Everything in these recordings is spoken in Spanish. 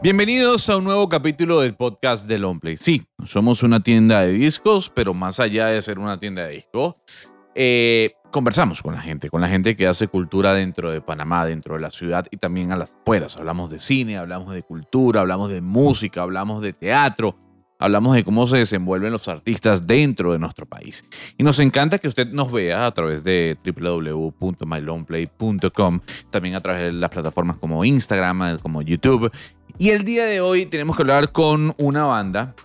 Bienvenidos a un nuevo capítulo del podcast de Longplay. Sí, somos una tienda de discos, pero más allá de ser una tienda de discos, eh, conversamos con la gente, con la gente que hace cultura dentro de Panamá, dentro de la ciudad y también a las afueras. Hablamos de cine, hablamos de cultura, hablamos de música, hablamos de teatro, hablamos de cómo se desenvuelven los artistas dentro de nuestro país. Y nos encanta que usted nos vea a través de www.mylongplay.com, también a través de las plataformas como Instagram, como YouTube. Y el día de hoy tenemos que hablar con una banda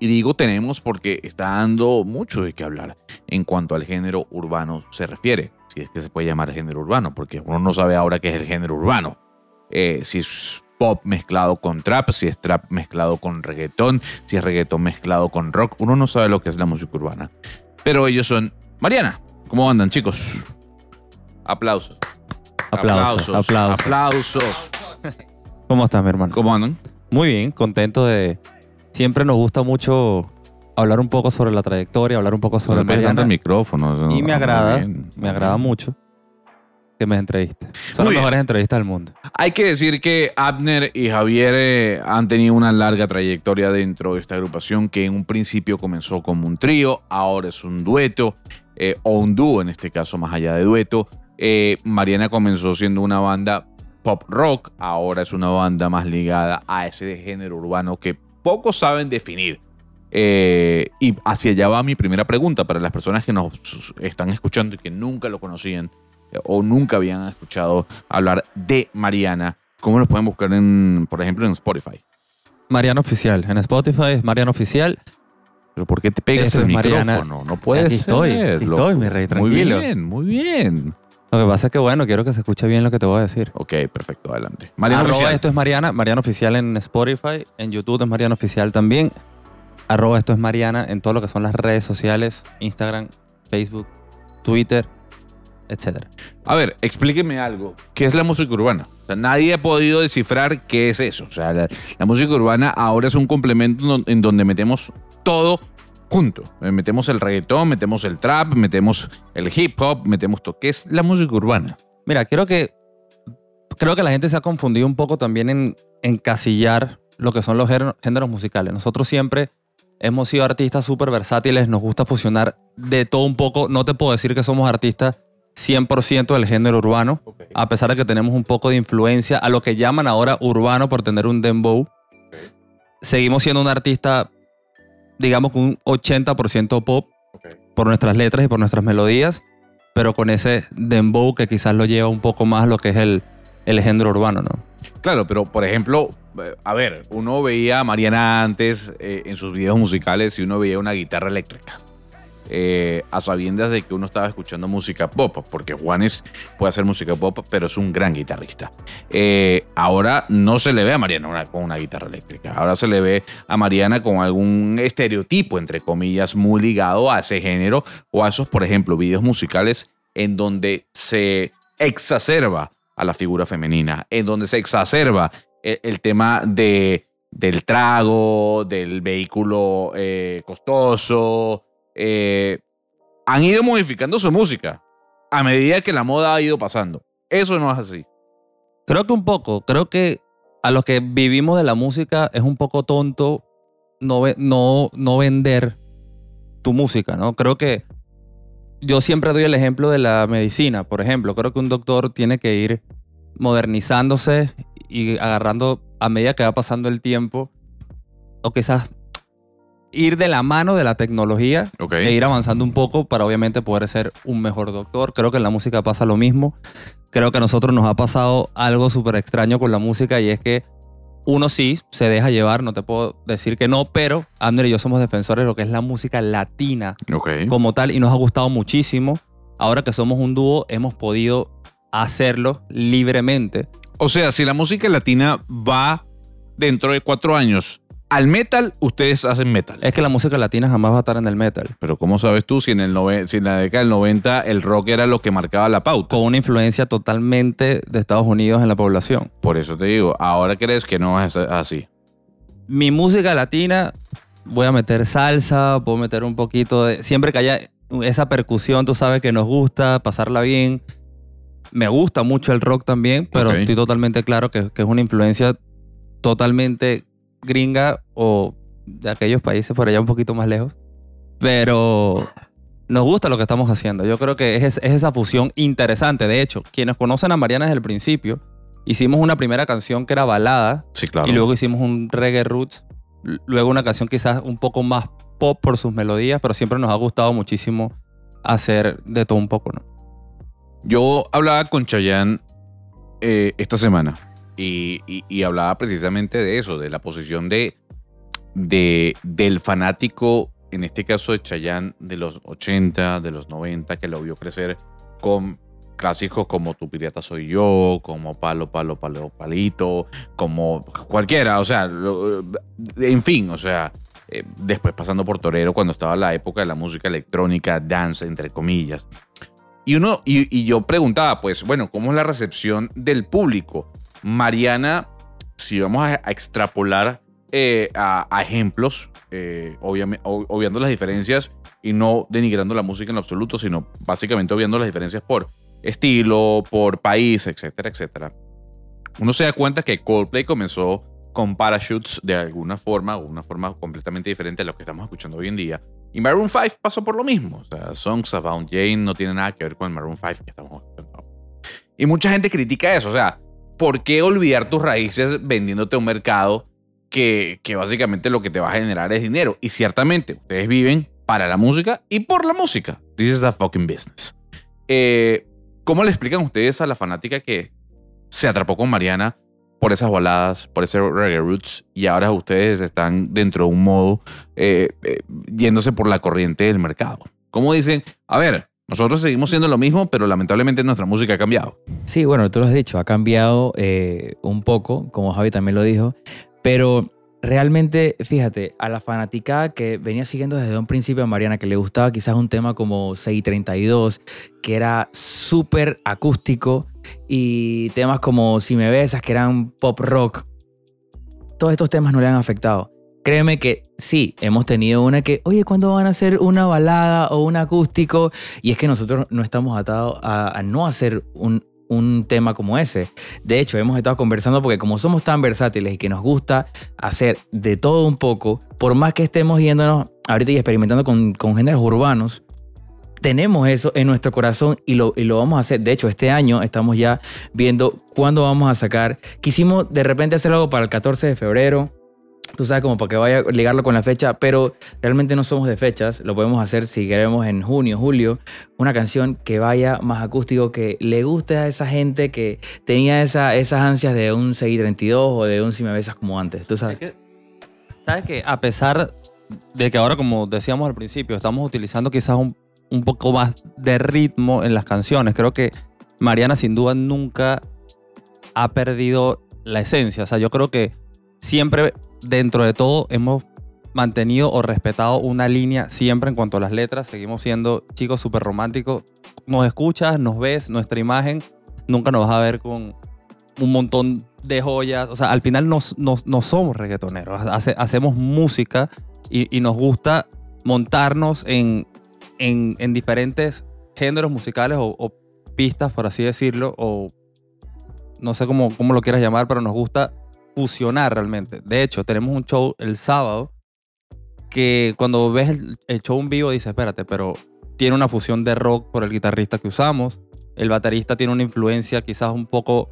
y digo tenemos porque está dando mucho de qué hablar en cuanto al género urbano se refiere, si es que se puede llamar género urbano, porque uno no sabe ahora qué es el género urbano. Eh, si es pop mezclado con trap, si es trap mezclado con reggaetón, si es reggaetón mezclado con rock, uno no sabe lo que es la música urbana. Pero ellos son... Mariana, ¿cómo andan chicos? Aplausos. Aplausos, aplausos. Aplausos. ¿Cómo estás, mi hermano? ¿Cómo andan? Muy bien, contento de... Siempre nos gusta mucho hablar un poco sobre la trayectoria, hablar un poco sobre Mariana. el micrófono. Y me agrada, bien, me agrada mucho que me entrevistes. Muy Son las bien. mejores entrevistas del mundo. Hay que decir que Abner y Javier eh, han tenido una larga trayectoria dentro de esta agrupación que en un principio comenzó como un trío, ahora es un dueto, eh, o un dúo en este caso, más allá de dueto. Eh, Mariana comenzó siendo una banda pop rock, ahora es una banda más ligada a ese género urbano que pocos saben definir. Eh, y hacia allá va mi primera pregunta para las personas que nos están escuchando y que nunca lo conocían eh, o nunca habían escuchado hablar de Mariana. ¿Cómo los pueden buscar, en, por ejemplo, en Spotify? Mariana Oficial. En Spotify es Mariana Oficial. ¿Pero por qué te pegas Esto el Mariana. micrófono? No puedes Aquí estoy, aquí estoy, mi rey, tranquilo. Muy bien, muy bien. Lo que pasa es que, bueno, quiero que se escuche bien lo que te voy a decir. Ok, perfecto, adelante. Mariana Arroba Oficial. esto es Mariana, Mariana Oficial en Spotify, en YouTube es Mariana Oficial también. Arroba esto es Mariana en todo lo que son las redes sociales, Instagram, Facebook, Twitter, etc. A ver, explíqueme algo. ¿Qué es la música urbana? O sea, nadie ha podido descifrar qué es eso. O sea, la, la música urbana ahora es un complemento en donde metemos todo junto. Eh, Metemos el reggaetón, metemos el trap, metemos el hip hop, metemos todo. ¿Qué es la música urbana? Mira, quiero que creo que la gente se ha confundido un poco también en encasillar lo que son los género- géneros musicales. Nosotros siempre hemos sido artistas súper versátiles, nos gusta fusionar de todo un poco. No te puedo decir que somos artistas 100% del género urbano, a pesar de que tenemos un poco de influencia a lo que llaman ahora urbano por tener un dembow. Seguimos siendo un artista, digamos, un 80% pop por nuestras letras y por nuestras melodías, pero con ese dembow que quizás lo lleva un poco más lo que es el, el género urbano, ¿no? Claro, pero por ejemplo, eh, a ver, uno veía a Mariana antes eh, en sus videos musicales y uno veía una guitarra eléctrica. Eh, a sabiendas de que uno estaba escuchando música pop, porque Juanes puede hacer música pop, pero es un gran guitarrista. Eh, ahora no se le ve a Mariana con una guitarra eléctrica, ahora se le ve a Mariana con algún estereotipo, entre comillas, muy ligado a ese género o a esos, por ejemplo, videos musicales en donde se exacerba a la figura femenina, en donde se exacerba el, el tema de, del trago, del vehículo eh, costoso. Eh, han ido modificando su música a medida que la moda ha ido pasando. Eso no es así. Creo que un poco, creo que a los que vivimos de la música es un poco tonto no, no, no vender tu música, ¿no? Creo que yo siempre doy el ejemplo de la medicina, por ejemplo. Creo que un doctor tiene que ir modernizándose y agarrando a medida que va pasando el tiempo, o quizás ir de la mano de la tecnología e ir avanzando un poco para obviamente poder ser un mejor doctor. Creo que en la música pasa lo mismo. Creo que a nosotros nos ha pasado algo súper extraño con la música y es que uno sí se deja llevar, no te puedo decir que no, pero Abner y yo somos defensores de lo que es la música latina como tal y nos ha gustado muchísimo. Ahora que somos un dúo, hemos podido hacerlo libremente. O sea, si la música latina va dentro de cuatro años al metal, ustedes hacen metal. Es que la música latina jamás va a estar en el metal. Pero ¿cómo sabes tú si en, el si en la década del 90 el rock era lo que marcaba la pauta? Con una influencia totalmente de Estados Unidos en la población. Por eso te digo, ahora crees que no es así. mi música latina, voy a meter salsa, puedo meter un poquito de... Siempre que haya esa percusión, tú sabes que nos gusta, pasarla bien. Me gusta mucho el rock también, pero estoy totalmente claro que, que es una influencia totalmente gringa o de aquellos países por allá un poquito más lejos. Pero nos gusta lo que estamos haciendo. Yo creo que es, es esa fusión interesante. De hecho, quienes conocen a Mariana desde el principio, hicimos una primera canción que era balada Sí, claro. y luego hicimos un reggae roots, luego una canción quizás un poco más pop por sus melodías, pero siempre nos ha gustado muchísimo hacer de todo un poco, ¿no? Yo hablaba con Chayanne eh, esta semana y, hablaba precisamente de eso, de la posición de, de- del fanático, en este caso de Chayanne, de los 80, de los 90, que lo vio crecer con clásicos como Tu Pirata Soy Yo, como Palo, Palo, Palo, Palito, como cualquiera, o sea, en fin, o sea, eh, después pasando por Torero cuando estaba la época de la música electrónica, dance, entre comillas. Y uno, y yo preguntaba, pues, bueno, ¿cómo es la recepción del público? Mariana, si vamos a, a extrapolar eh, a, a ejemplos, eh, obviame- ob- obviando las diferencias y no denigrando la música en absoluto, sino básicamente obviando las diferencias por estilo, por país, etcétera, etcétera. Uno se da cuenta que Coldplay comenzó con parachutes de alguna forma, o una forma completamente diferente a lo que estamos escuchando hoy en día. Y Maroon 5 pasó por lo mismo. O sea, Songs About Jane no tiene nada que ver con el Maroon 5 que estamos escuchando. Y mucha gente critica eso. O sea, ¿por qué olvidar tus raíces vendiéndote a un mercado que, que básicamente lo que te va a generar es dinero? Y ciertamente, ustedes viven para la música y por la música. This is the fucking business. Eh, ¿Cómo le explican ustedes a la fanática que se atrapó con Mariana por esas baladas, por ese reggae roots y ahora ustedes están dentro de un modo eh, eh, yéndose por la corriente del mercado? ¿Cómo dicen? A ver, nosotros seguimos siendo lo mismo, pero lamentablemente nuestra música ha cambiado. Sí, bueno, tú lo has dicho, ha cambiado eh, un poco, como Javi también lo dijo, pero realmente, fíjate, a la fanaticada que venía siguiendo desde un principio a Mariana, que le gustaba quizás un tema como 632, que era súper acústico, y temas como Si me besas, que eran pop rock, todos estos temas no le han afectado. Créeme que sí, hemos tenido una que, oye, ¿cuándo van a hacer una balada o un acústico? Y es que nosotros no estamos atados a, a no hacer un, un tema como ese. De hecho, hemos estado conversando porque como somos tan versátiles y que nos gusta hacer de todo un poco, por más que estemos yéndonos ahorita y experimentando con, con géneros urbanos, tenemos eso en nuestro corazón y lo, y lo vamos a hacer. De hecho, este año estamos ya viendo cuándo vamos a sacar. Quisimos de repente hacer algo para el 14 de febrero. Tú sabes, como para que vaya a ligarlo con la fecha, pero realmente no somos de fechas. Lo podemos hacer si queremos en junio, julio. Una canción que vaya más acústico, que le guste a esa gente que tenía esa, esas ansias de un 632 o de un Si me besas como antes. Tú sabes. Es que, ¿Sabes que A pesar de que ahora, como decíamos al principio, estamos utilizando quizás un, un poco más de ritmo en las canciones, creo que Mariana sin duda nunca ha perdido la esencia. O sea, yo creo que siempre dentro de todo hemos mantenido o respetado una línea siempre en cuanto a las letras. Seguimos siendo chicos súper románticos. Nos escuchas, nos ves, nuestra imagen nunca nos vas a ver con un montón de joyas. O sea, al final no nos, nos somos reggaetoneros. Hace- hacemos música y, nos gusta montarnos en, en, en diferentes géneros musicales o, o pistas, por así decirlo, o no sé cómo, cómo lo quieras llamar, pero nos gusta fusionar realmente. De hecho, tenemos un show el sábado que cuando ves el, show en vivo dices, espérate, pero tiene una fusión de rock por el guitarrista que usamos. El baterista tiene una influencia quizás un poco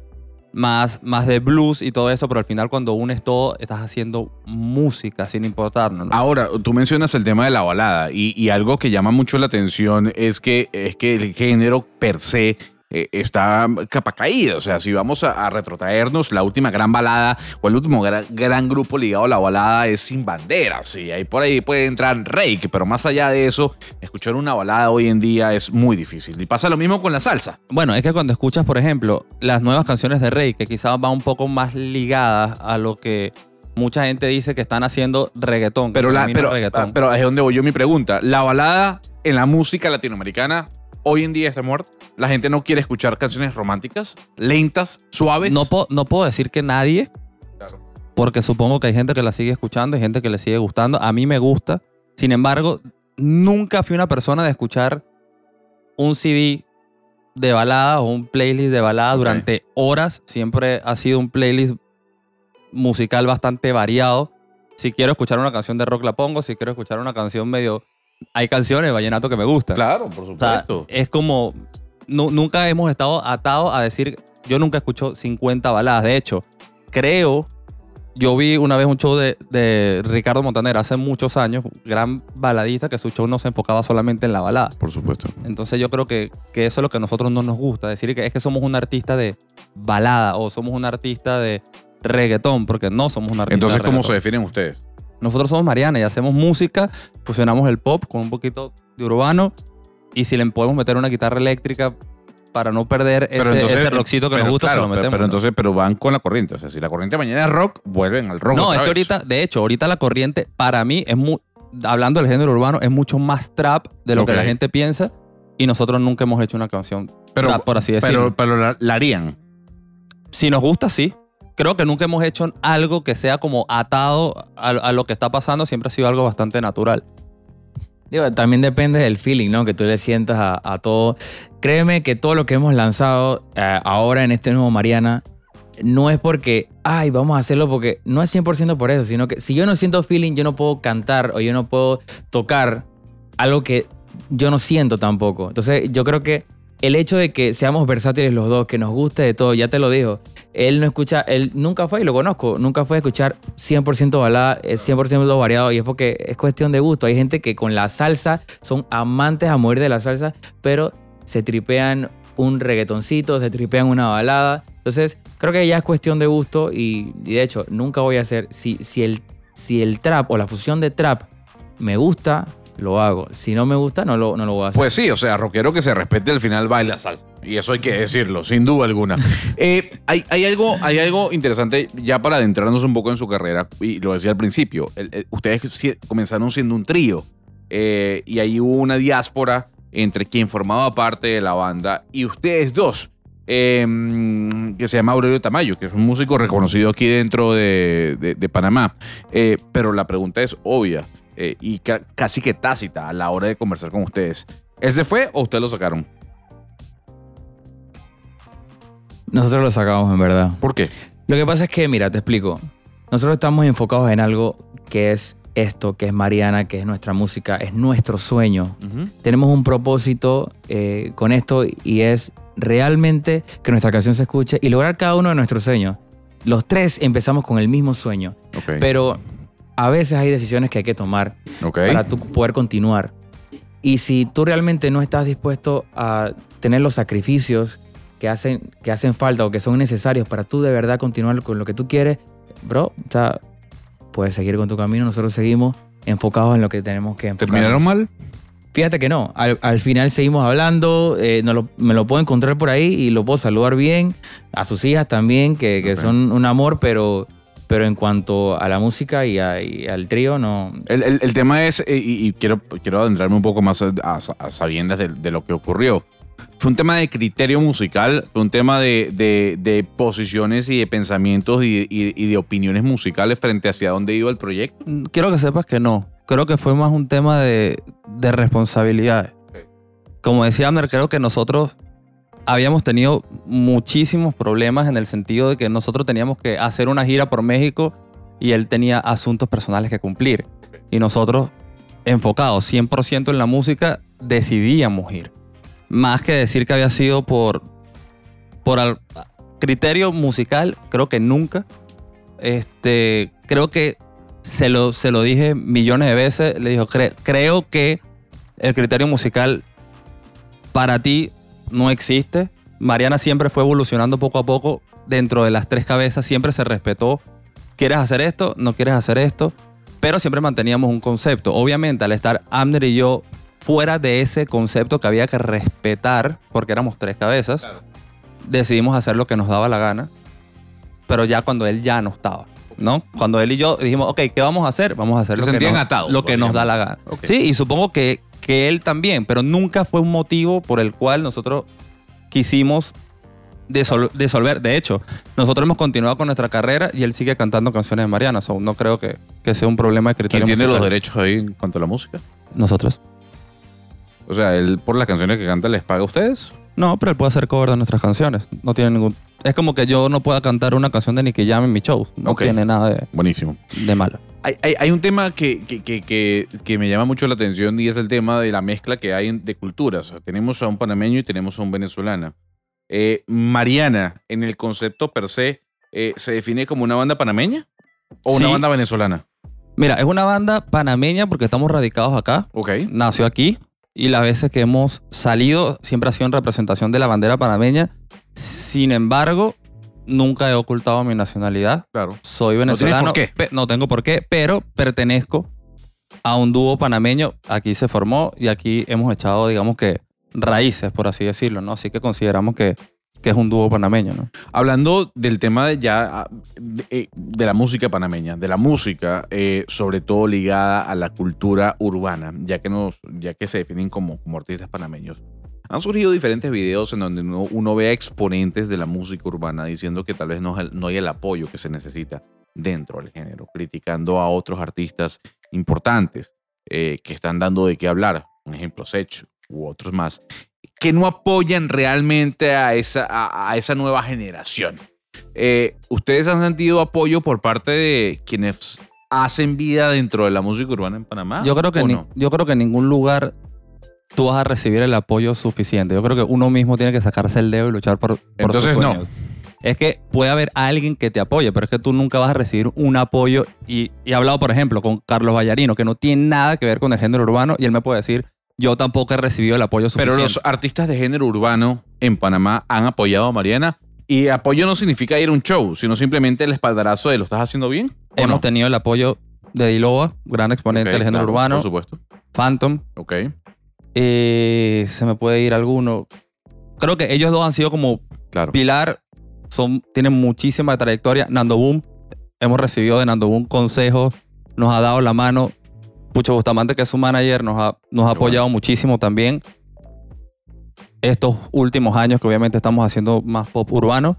más, más de blues y todo eso, pero al final cuando unes todo estás haciendo música sin importarnos. ¿no? Ahora, tú mencionas el tema de la balada y, y algo que llama mucho la atención es que, es que el género per se eh, está capa caído. O sea, si vamos a, a retrotraernos, la última gran balada o el último gran, gran grupo ligado a la balada es Sin Bandera. Sí, ahí por ahí puede entrar Rake, pero más allá de eso, escuchar una balada hoy en día es muy difícil. Y pasa lo mismo con la salsa. Bueno, es que cuando escuchas, por ejemplo, las nuevas canciones de Rey, que quizás van un poco más ligadas a lo que mucha gente dice que están haciendo reggaetón. Pero, la, pero, reggaetón. pero es donde voy yo mi pregunta. La balada en la música latinoamericana hoy en día está muerta. La gente no quiere escuchar canciones románticas, lentas, suaves. no, po- no puedo decir que nadie, Claro. porque supongo que hay gente que la sigue escuchando y gente que le sigue gustando. A mí me gusta. Sin embargo, nunca fui una persona de escuchar un CD de balada o un playlist de balada Ok. durante horas. Siempre ha sido un playlist musical bastante variado. Si quiero escuchar una canción de rock la pongo, si quiero escuchar una canción medio... Hay canciones de vallenato que me gustan. Claro, por O sea, supuesto. es como... nu- nunca hemos estado atados a decir... Yo nunca escucho 50 baladas. De hecho, creo... Yo vi una vez un show de, de Ricardo Montaner hace muchos años, gran baladista, que su show no se enfocaba solamente en la balada. por supuesto. Entonces yo creo que, que eso es lo que a nosotros no nos gusta, decir que es que somos un artista de balada o somos un artista de reggaetón, porque no somos un artista Entonces, de ¿cómo se definen ustedes? Nosotros somos Mariana y hacemos música, fusionamos el pop con un poquito de urbano y si le podemos meter una guitarra eléctrica para no perder ese, ese rockcito que pero, nos gusta, claro, se lo pero- metemos. Pero, ¿no? entonces, pero van con la corriente. O sea, si la corriente mañana es rock, vuelven al rock. No, otra es que vez. ahorita, de hecho, ahorita la corriente para mí es muy, hablando del género urbano, es mucho más trap de lo Ok. que la gente piensa y nosotros nunca hemos hecho una canción pero, trap, por así decirlo. Pero, pero la, la harían. Si nos gusta, sí. Creo que nunca hemos hecho algo que sea como atado a, a lo que está pasando. Siempre ha sido algo bastante natural. Digo, también depende del feeling, ¿no? Que tú le sientas a, a todo. Créeme que todo lo que hemos lanzado eh, ahora en este nuevo Mariana no es porque, ay, vamos a hacerlo porque no es 100% por eso, sino que si yo no siento feeling, yo no puedo cantar o yo no puedo tocar algo que yo no siento tampoco. Entonces, yo creo que el hecho de que seamos versátiles los dos, que nos guste de todo, ya te lo dijo. Él no escucha, él nunca fue, y lo conozco, nunca fue a escuchar 100% balada, es 100% variado, y es porque es cuestión de gusto. Hay gente que con la salsa son amantes a morir de la salsa, pero se tripean un reggaetoncito, se tripean una balada. Entonces, creo que ya es cuestión de gusto, y, y de hecho, nunca voy a hacer, si, si, el, si el trap o la fusión de trap me gusta, lo hago. Si no me gusta, no lo, no lo voy a hacer. Pues sí, o sea, rockero que se respete al final baila salsa. Y eso hay que decirlo, sin duda alguna. Eh, hay, hay algo, hay algo interesante ya para adentrarnos un poco en su carrera, y lo decía al principio. el- el- ustedes comenzaron siendo un trío eh, y ahí hubo una diáspora entre quien formaba parte de la banda y ustedes dos. eh, que se llama Aurelio Tamayo, que es un músico reconocido aquí dentro de, de- de Panamá. Eh, pero la pregunta es obvia eh, y ca- casi que tácita a la hora de conversar con ustedes. ¿Él se fue o ustedes lo sacaron? Nosotros lo sacamos, en verdad. ¿Por qué? Lo que pasa es que, mira, te explico. Nosotros estamos enfocados en algo que es esto, que es Mariana, que es nuestra música, es nuestro sueño. Tenemos un propósito eh, con esto y es realmente que nuestra canción se escuche y lograr cada uno de nuestros sueños. Los tres empezamos con el mismo sueño, pero a veces hay decisiones que hay que tomar para tú poder continuar. Y si tú realmente no estás dispuesto a tener los sacrificios que hacen, que hacen falta o que son necesarios para tú de verdad continuar con lo que tú quieres, bro, o sea, puedes seguir con tu camino. Nosotros seguimos enfocados en lo que tenemos que enfocar. ¿Terminaron mal? Fíjate que no. Al, al final seguimos hablando. eh, no lo- me lo puedo encontrar por ahí y lo puedo saludar bien. A sus hijas también, que, que son un amor, pero, pero en cuanto a la música y, a- y al trío, no. El, el- el tema es, eh, y, y quiero, quiero adentrarme un poco más a, sabiendas de, de lo que ocurrió. Fue un tema de criterio musical, fue un tema de, de- de posiciones y de pensamientos y, y- y de opiniones musicales frente hacia dónde iba el proyecto. Mm, Quiero que sepas que no. Creo que fue más un tema de, de responsabilidades. Como decía Amner, creo que nosotros habíamos tenido muchísimos problemas en el sentido de que nosotros teníamos que hacer una gira por México y él tenía asuntos personales que cumplir. Y nosotros, enfocados 100% en la música, decidíamos ir. Más que decir que había sido por, por al- criterio musical, creo que nunca. Este, creo que se lo, se lo dije millones de veces. Le dijo, "Cre- creo que el criterio musical para ti no existe. Mariana siempre fue evolucionando poco a poco dentro de las tres cabezas. Siempre se respetó. ¿Quieres hacer esto? ¿No quieres hacer esto? Pero siempre manteníamos un concepto. Obviamente, al estar Amner y yo fuera de ese concepto que había que respetar, porque éramos tres cabezas, decidimos hacer lo que nos daba la gana. Pero ya cuando él ya no estaba. ¿no? Cuando él y yo dijimos, ok, ¿qué vamos a hacer? Vamos a hacer Se lo que, nos, atados, lo que nos da la gana. Ok. Sí, y supongo que, que él también, pero nunca fue un motivo por el cual nosotros quisimos disolver. De hecho, nosotros hemos continuado con nuestra carrera y él sigue cantando canciones de Mariana. So, no creo que, que sea un problema de ¿Quién criterio tiene los derechos ahí en cuanto a la música? Nosotros. O sea, él por las canciones que canta les paga a ustedes. No, pero él puede hacer cover de nuestras canciones. No tiene ningún es como que yo no pueda cantar una canción de Nicky Jam en mi show. No tiene nada de, Buenísimo. de malo. Hay, hay- hay un tema que, que- que- que- me llama mucho la atención y es el tema de la mezcla que hay de culturas. O sea, tenemos a un panameño y tenemos a un venezolano. Eh, Mariana, en el concepto per se, eh, ¿se define como una banda panameña o una banda venezolana? Mira, es una banda panameña porque estamos radicados acá. Ok. Nació aquí y las veces que hemos salido siempre ha sido en representación de la bandera panameña. Sin embargo, nunca he ocultado mi nacionalidad. Claro. Soy venezolano. por qué. no tengo por qué, pero pertenezco a un dúo panameño. Aquí se formó y aquí hemos echado, digamos que, raíces, por así decirlo, ¿no? Así que consideramos que, que es un dúo panameño, ¿no? Hablando del tema de ya ah, de, eh, de la música panameña, de la música eh, sobre todo ligada a la cultura urbana, ya que, nos, ya que se definen como, como artistas panameños. Han surgido diferentes videos en donde uno, uno ve a exponentes de la música urbana diciendo que tal vez no, no hay el apoyo que se necesita dentro del género, criticando a otros artistas importantes eh, que están dando de qué hablar, un ejemplo, Sech u otros más, que no apoyan realmente a esa, a, a esa nueva generación. Eh, ¿Ustedes han sentido apoyo por parte de quienes hacen vida dentro de la música urbana en Panamá? Yo creo, que ¿o ni- no? yo creo que en ningún lugar tú vas a recibir el apoyo suficiente. Yo creo que uno mismo tiene que sacarse el dedo y luchar por, por Entonces, sus no. sueños. Es que puede haber alguien que te apoye, pero es que tú nunca vas a recibir un apoyo. Y, y he hablado, por ejemplo, con Carlos Vallarino, que no tiene nada que ver con el género urbano, y él me puede decir, yo tampoco he recibido el apoyo Pero suficiente. los artistas de género urbano en Panamá han apoyado a Mariana. Y apoyo no significa ir a un show, sino simplemente el espaldarazo de lo estás haciendo bien. ¿o Hemos no? tenido el apoyo de Diloa, gran exponente del género claro, urbano, Por supuesto. Phantom, Ok. eh, se me puede ir alguno. Creo que ellos dos han sido como Claro. Pilar son, tienen muchísima trayectoria. Nando Boom, hemos recibido de Nando Boom consejos, nos ha dado la mano. Pucho Bustamante, que es su manager, nos ha, nos ha apoyado muchísimo también. Estos últimos años que obviamente estamos haciendo más pop urbano.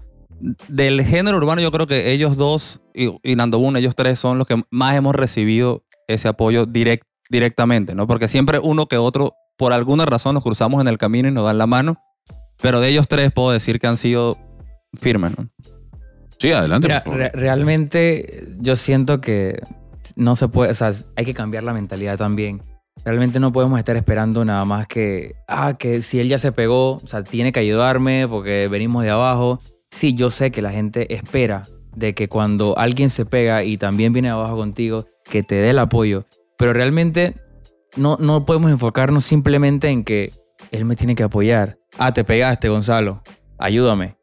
Del género urbano yo creo que ellos dos y, y Nando Boom, ellos tres son los que más hemos recibido ese apoyo direct, directamente, ¿no? Porque siempre uno que otro, por alguna razón, nos cruzamos en el camino y nos dan la mano. Pero de ellos tres puedo decir que han sido firmes, ¿no? Sí, adelante. Mira, por favor. re- realmente yo siento que no se puede, o sea, hay que cambiar la mentalidad también. Realmente no podemos estar esperando nada más que, ah, que si él ya se pegó, o sea, tiene que ayudarme porque venimos de abajo. Sí, yo sé que la gente espera de que cuando alguien se pega y también viene de abajo contigo, que te dé el apoyo. Pero realmente no, no podemos enfocarnos simplemente en que él me tiene que apoyar. Ah, te pegaste, Gonzalo. Ayúdame.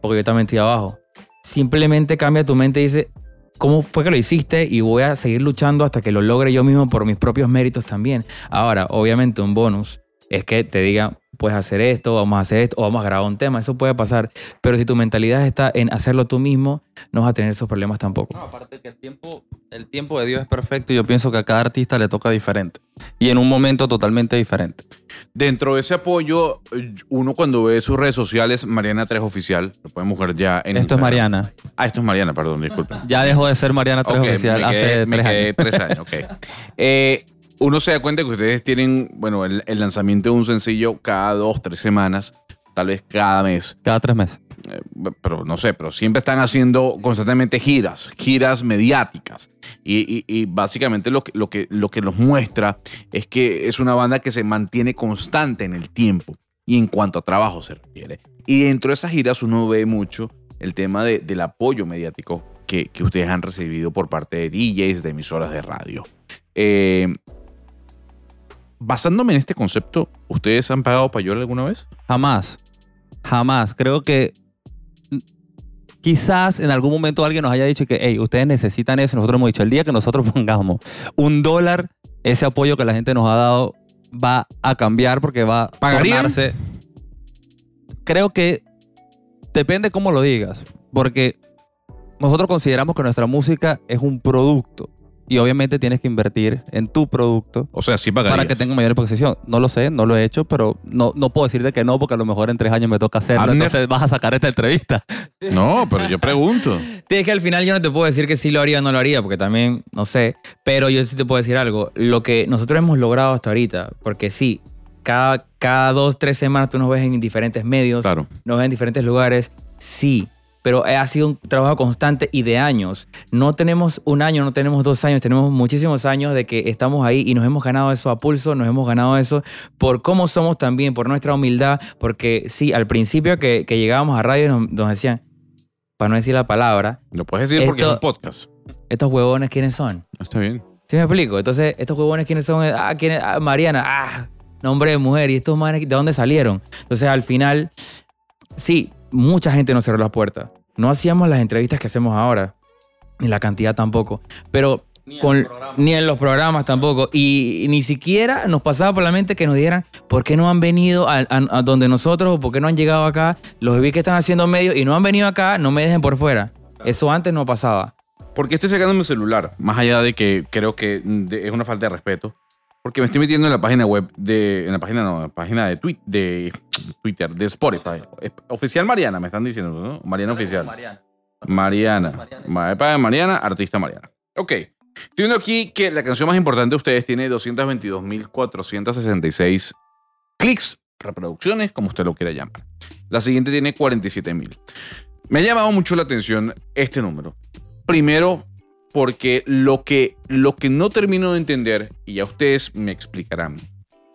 Porque yo también estoy abajo. Simplemente cambia tu mente y dice, ¿cómo fue que lo hiciste? Y voy a seguir luchando hasta que lo logre yo mismo por mis propios méritos también. Ahora, obviamente, un bonus es que te diga, puedes hacer esto, vamos a hacer esto, o vamos a grabar un tema. Eso puede pasar. Pero si tu mentalidad está en hacerlo tú mismo, no vas a tener esos problemas tampoco. No, aparte que el tiempo, el tiempo de Dios es perfecto y yo pienso que a cada artista le toca diferente. Y en un momento totalmente diferente. Dentro de ese apoyo, uno cuando ve sus redes sociales, Mariana 3 Oficial, lo pueden buscar ya en Esto es. Mariana. Ah, esto es Mariana, perdón, disculpen. Ya dejó de ser Mariana 3 Ok, oficial me quedé, hace me tres quedé años. tres años. ok. Eh, uno se da cuenta que ustedes tienen, bueno, el, el lanzamiento de un sencillo cada dos, tres semanas, tal vez cada mes. Cada tres meses. Eh, pero no sé, pero siempre están haciendo constantemente giras, giras mediáticas. Y, y- y básicamente lo que, lo, que, lo que nos muestra es que es una banda que se mantiene constante en el tiempo y en cuanto a trabajo se refiere. Y dentro de esas giras uno ve mucho el tema de- del apoyo mediático que, que ustedes han recibido por parte de DJs, de emisoras de radio. Eh, basándome en este concepto, ¿ustedes han pagado payola alguna vez? Jamás. Jamás. Creo que quizás en algún momento alguien nos haya dicho que, hey, ustedes necesitan eso. Nosotros hemos dicho, el día que nosotros pongamos un dólar, ese apoyo que la gente nos ha dado va a cambiar porque va a ¿Pagarían? tornarse. Creo que depende cómo lo digas. Porque nosotros consideramos que nuestra música es un producto. Y obviamente tienes que invertir en tu producto O sea, sí pagarías. para que tenga mayor exposición. No lo sé, no lo he hecho, pero no, no puedo decirte que no, porque a lo mejor en tres años me toca hacerlo. Abner. Entonces vas a sacar esta entrevista. No, pero yo pregunto. Sí, es que al final yo no te puedo decir que sí lo haría o no lo haría, porque también, no sé, pero yo sí te puedo decir algo. Lo que nosotros hemos logrado hasta ahorita, porque sí, cada, cada dos, tres semanas tú nos ves en diferentes medios, Claro. nos ves en diferentes lugares, sí, pero ha sido un trabajo constante y de años. No tenemos un año, no tenemos dos años, tenemos muchísimos años de que estamos ahí y nos hemos ganado eso a pulso, nos hemos ganado eso por cómo somos también, por nuestra humildad, porque sí, al principio que, que llegábamos a radio nos, nos decían, para no decir la palabra, Lo puedes decir porque es un podcast. estos huevones, ¿quiénes son? Está bien. ¿Sí me explico? Entonces, estos huevones, ¿quiénes son? Ah, ¿quién es? Ah, Mariana. Ah, nombre de mujer. ¿Y estos manes de dónde salieron? Entonces, al final, sí, mucha gente nos cerró las puertas. No hacíamos las entrevistas que hacemos ahora. Ni la cantidad tampoco. Pero con- ni en los programas tampoco. Y, y ni siquiera nos pasaba por la mente que nos dijeran por qué no han venido a, a- a donde nosotros o por qué no han llegado acá. Los vi que están haciendo medios y no han venido acá, no me dejen por fuera. Eso antes no pasaba. ¿Por qué estoy sacando mi celular? Más allá de que creo que es una falta de respeto. Porque me estoy metiendo en la página web de. En la página, no, en la página de, tweet, de Twitter, de Spotify. Es- Oficial Mariana, me están diciendo, ¿no? Mariana Oficial. Mariana. Ma- epa, Mariana, artista Mariana. Ok. Estoy viendo aquí que la canción más importante de ustedes tiene 222.466 clics, reproducciones, como usted lo quiera llamar. La siguiente tiene 47.000. Me ha llamado mucho la atención este número. Primero, porque lo que, lo que no termino de entender, y ya ustedes me explicarán,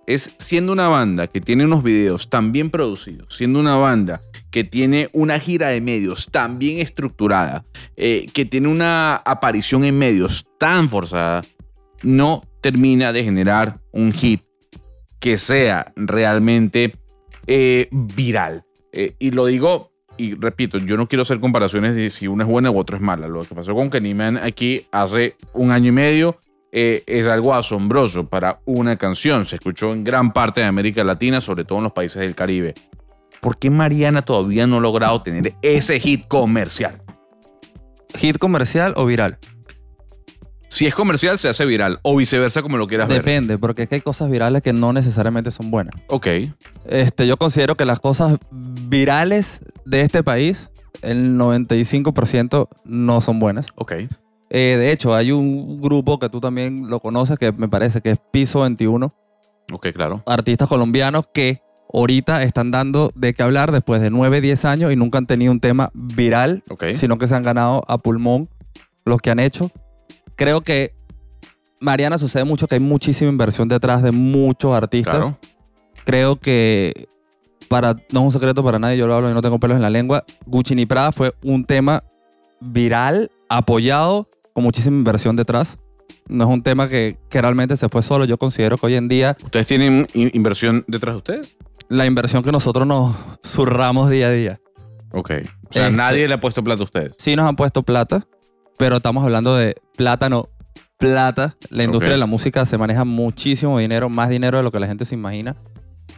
es siendo una banda que tiene unos videos tan bien producidos, siendo una banda que tiene una gira de medios tan bien estructurada, eh, que tiene una aparición en medios tan forzada, no termina de generar un hit que sea realmente eh, viral. Eh, y lo digo, y repito, yo no quiero hacer comparaciones de si una es buena u otra es mala. Lo que pasó con Kenny Man aquí hace un año y medio eh, es algo asombroso para una canción. Se escuchó en gran parte de América Latina, sobre todo en los países del Caribe. ¿Por qué Mariana todavía no ha logrado tener ese hit comercial? ¿Hit comercial o viral? Si es comercial, se hace viral, o viceversa, como lo quieras ver. Depende, porque es que hay cosas virales que no necesariamente son buenas. Ok, Este, yo considero que las cosas virales de este país, el 95% no son buenas. ok. Eh, de hecho, hay un grupo que tú también lo conoces, que me parece que es Piso 21, Ok, claro. artistas colombianos que ahorita están dando de qué hablar después de 9, 10 años y nunca han tenido un tema viral, sino que se han ganado a pulmón los que han hecho. Creo que Mariana sucede mucho que hay muchísima inversión detrás de muchos artistas. Claro. Creo que para no es un secreto para nadie, yo lo hablo y no tengo pelos en la lengua. Gucci ni Prada fue un tema viral, apoyado, con muchísima inversión detrás. No es un tema que, que realmente se fue solo. Yo considero que hoy en día ¿Ustedes tienen in- inversión detrás de ustedes? la inversión que nosotros nos zurramos día a día. Ok. O sea, Este- nadie le ha puesto plata a ustedes. Sí nos han puesto plata, pero estamos hablando de plata, no plata. La industria Ok. de la música se maneja muchísimo dinero, más dinero de lo que la gente se imagina.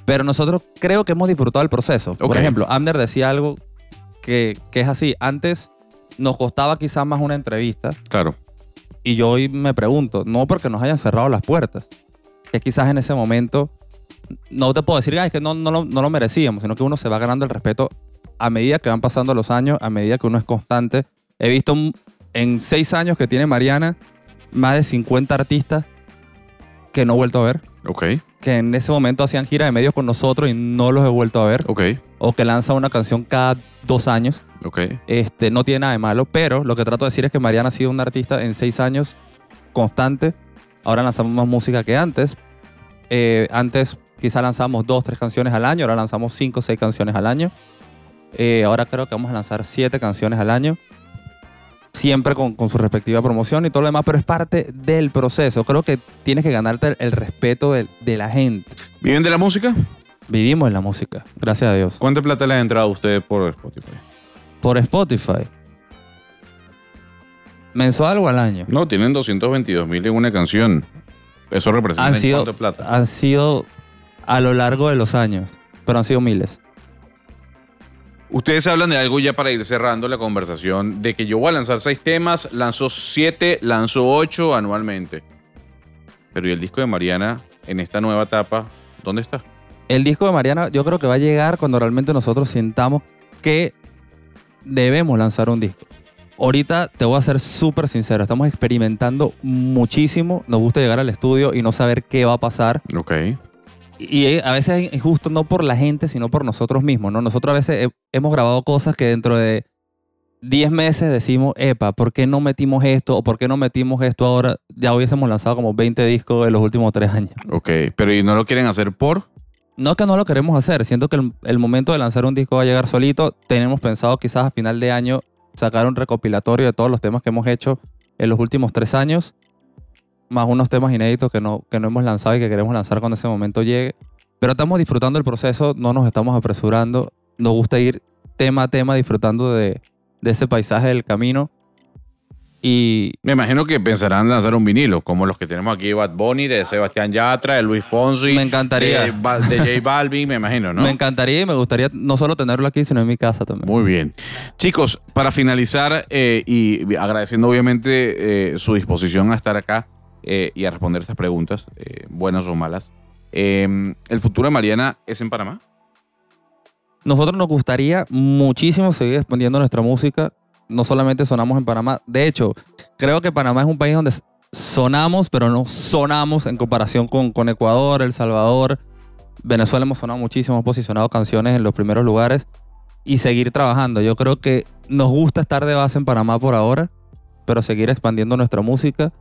Pero nosotros creo que hemos disfrutado el proceso. Ok. Por ejemplo, Amner decía algo que, que es así. Antes nos costaba quizás más una entrevista Claro. y yo hoy me pregunto, no porque nos hayan cerrado las puertas, que quizás en ese momento, no te puedo decir, "Ay, es que no, no, lo, no lo merecíamos, sino que uno se va ganando el respeto a medida que van pasando los años, a medida que uno es constante. He visto en seis años que tiene Mariana más de 50 artistas que no he vuelto a ver, Ok. que en ese momento hacían gira de medios con nosotros y no los he vuelto a ver, Ok. o que lanzan una canción cada dos años. Ok. Este, no tiene nada de malo, pero lo que trato de decir es que Mariana ha sido una artista en seis años constante. Ahora lanzamos más música que antes. Eh, antes quizá lanzábamos dos, tres canciones al año, ahora lanzamos cinco, seis canciones al año. Eh, ahora creo que vamos a lanzar siete canciones al año. Siempre con, con su respectiva promoción y todo lo demás, pero es parte del proceso. Creo que tienes que ganarte el respeto de, de la gente. ¿Viven de la música? Vivimos en la música, gracias a Dios. ¿Cuánta plata le ha entrado a usted por Spotify? Por Spotify. ¿Mensual o al año? No, tienen 222 mil en una canción. Eso representa han sido, cuánto plata. han sido a lo largo de los años, pero han sido miles. Ustedes hablan de algo ya para ir cerrando la conversación, de que yo voy a lanzar seis temas, lanzo siete, lanzo ocho anualmente. Pero ¿y el disco de Mariana en esta nueva etapa, dónde está? El disco de Mariana yo creo que va a llegar cuando realmente nosotros sintamos que debemos lanzar un disco. Ahorita te voy a ser súper sincero, estamos experimentando muchísimo, nos gusta llegar al estudio y no saber qué va a pasar. Ok. Y a veces es injusto no por la gente, sino por nosotros mismos, ¿no? Nosotros a veces he- hemos grabado cosas que dentro de 10 meses decimos, epa, ¿por qué no metimos esto o por qué no metimos esto ahora? Ya hubiésemos lanzado como 20 discos en los últimos tres años. Ok, pero ¿y no lo quieren hacer por? No que no lo queremos hacer, siento que el, el momento de lanzar un disco va a llegar solito. Tenemos pensado quizás a final de año sacar un recopilatorio de todos los temas que hemos hecho en los últimos tres años, más unos temas inéditos que no, que no hemos lanzado y que queremos lanzar cuando ese momento llegue. Pero estamos disfrutando el proceso, no nos estamos apresurando. Nos gusta ir tema a tema disfrutando de, de ese paisaje del camino. Y Me imagino que pensarán lanzar un vinilo, como los que tenemos aquí Bad Bunny, de Sebastián Yatra, de Luis Fonsi. me encantaría. De J Balvin, me imagino, ¿no? Me encantaría y me gustaría no solo tenerlo aquí, sino en mi casa también. Muy bien. Chicos, para finalizar eh, y agradeciendo obviamente eh, su disposición a estar acá eh, y a responder estas preguntas, eh, buenas o malas, eh, ¿el futuro de Mariana es en Panamá? Nosotros nos gustaría muchísimo seguir expandiendo nuestra música. No solamente sonamos en Panamá. De hecho, creo que Panamá es un país donde sonamos, pero no sonamos en comparación con, con Ecuador, El Salvador. Venezuela hemos sonado muchísimo, hemos posicionado canciones en los primeros lugares y seguir trabajando. Yo creo que nos gusta estar de base en Panamá por ahora, pero seguir expandiendo nuestra música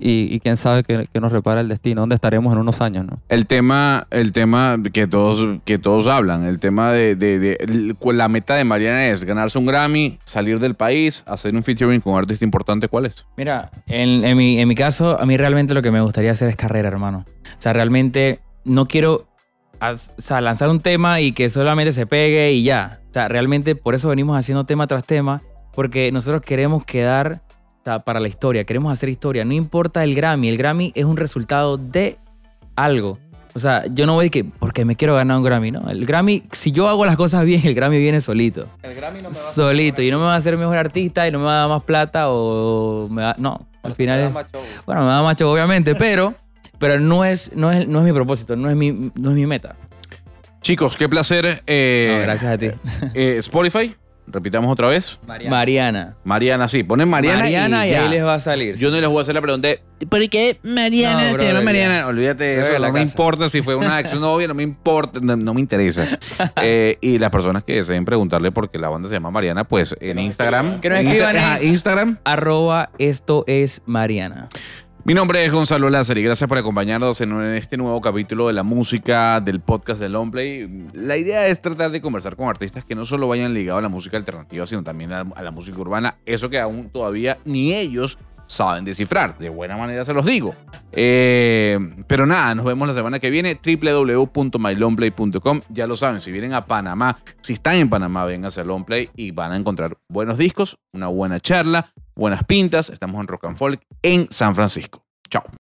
y, y quién sabe qué, qué nos repara el destino, dónde estaremos en unos años, ¿no? El tema, el tema que todos, que todos hablan, el tema de, de- de- el- la meta de Mariana es ganarse un Grammy, salir del país, hacer un featuring con un artista importante, ¿cuál es? Mira, en, en mi, en mi caso, a mí realmente lo que me gustaría hacer es carrera, hermano. O sea, realmente no quiero as- o sea, lanzar un tema y que solamente se pegue y ya. O sea, realmente por eso venimos haciendo tema tras tema, porque nosotros queremos quedar para la historia, queremos hacer historia. No importa el Grammy, el Grammy es un resultado de algo. O sea, yo no voy de que porque me quiero ganar un Grammy, ¿no? El Grammy, si yo hago las cosas bien, el Grammy viene solito. El Grammy no Solito. Y no me va a hacer mejor artista y no me va a dar más plata o me va... No, al final es... Bueno, me da macho, obviamente, pero, pero no, es, no, es, no es mi propósito, no es mi, no es mi meta. Chicos, qué placer. eh, No, gracias a ti. eh, Spotify, repitamos otra vez. Mariana. Mariana, sí, ponen Mariana, Mariana, y, ahí les va a salir. Yo no les voy a hacer la pregunta de ¿por qué Mariana No, se llama. Mariana? Olvídate de eso, no me importa si fue una ex novia, no me importa, no, no me interesa. Eh, y las personas que deseen preguntarle por qué la banda se llama Mariana, pues en Instagram. Que nos escriban Insta- en- ajá, Instagram. Arroba esto es Mariana. Mi nombre es Gonzalo Lázaro y gracias por acompañarnos en este nuevo capítulo de la música del podcast de Longplay. La idea es tratar de conversar con artistas que no solo vayan ligados a la música alternativa, sino también a, la música urbana. Eso que aún todavía ni ellos saben descifrar. De buena manera se los digo. Eh, pero nada, nos vemos la semana que viene. www.mylongplay.com. Ya lo saben, si vienen a Panamá, si están en Panamá, vengan a Longplay y van a encontrar buenos discos, una buena charla, buenas pintas. Estamos en Rock and Folk en San Francisco. Chao.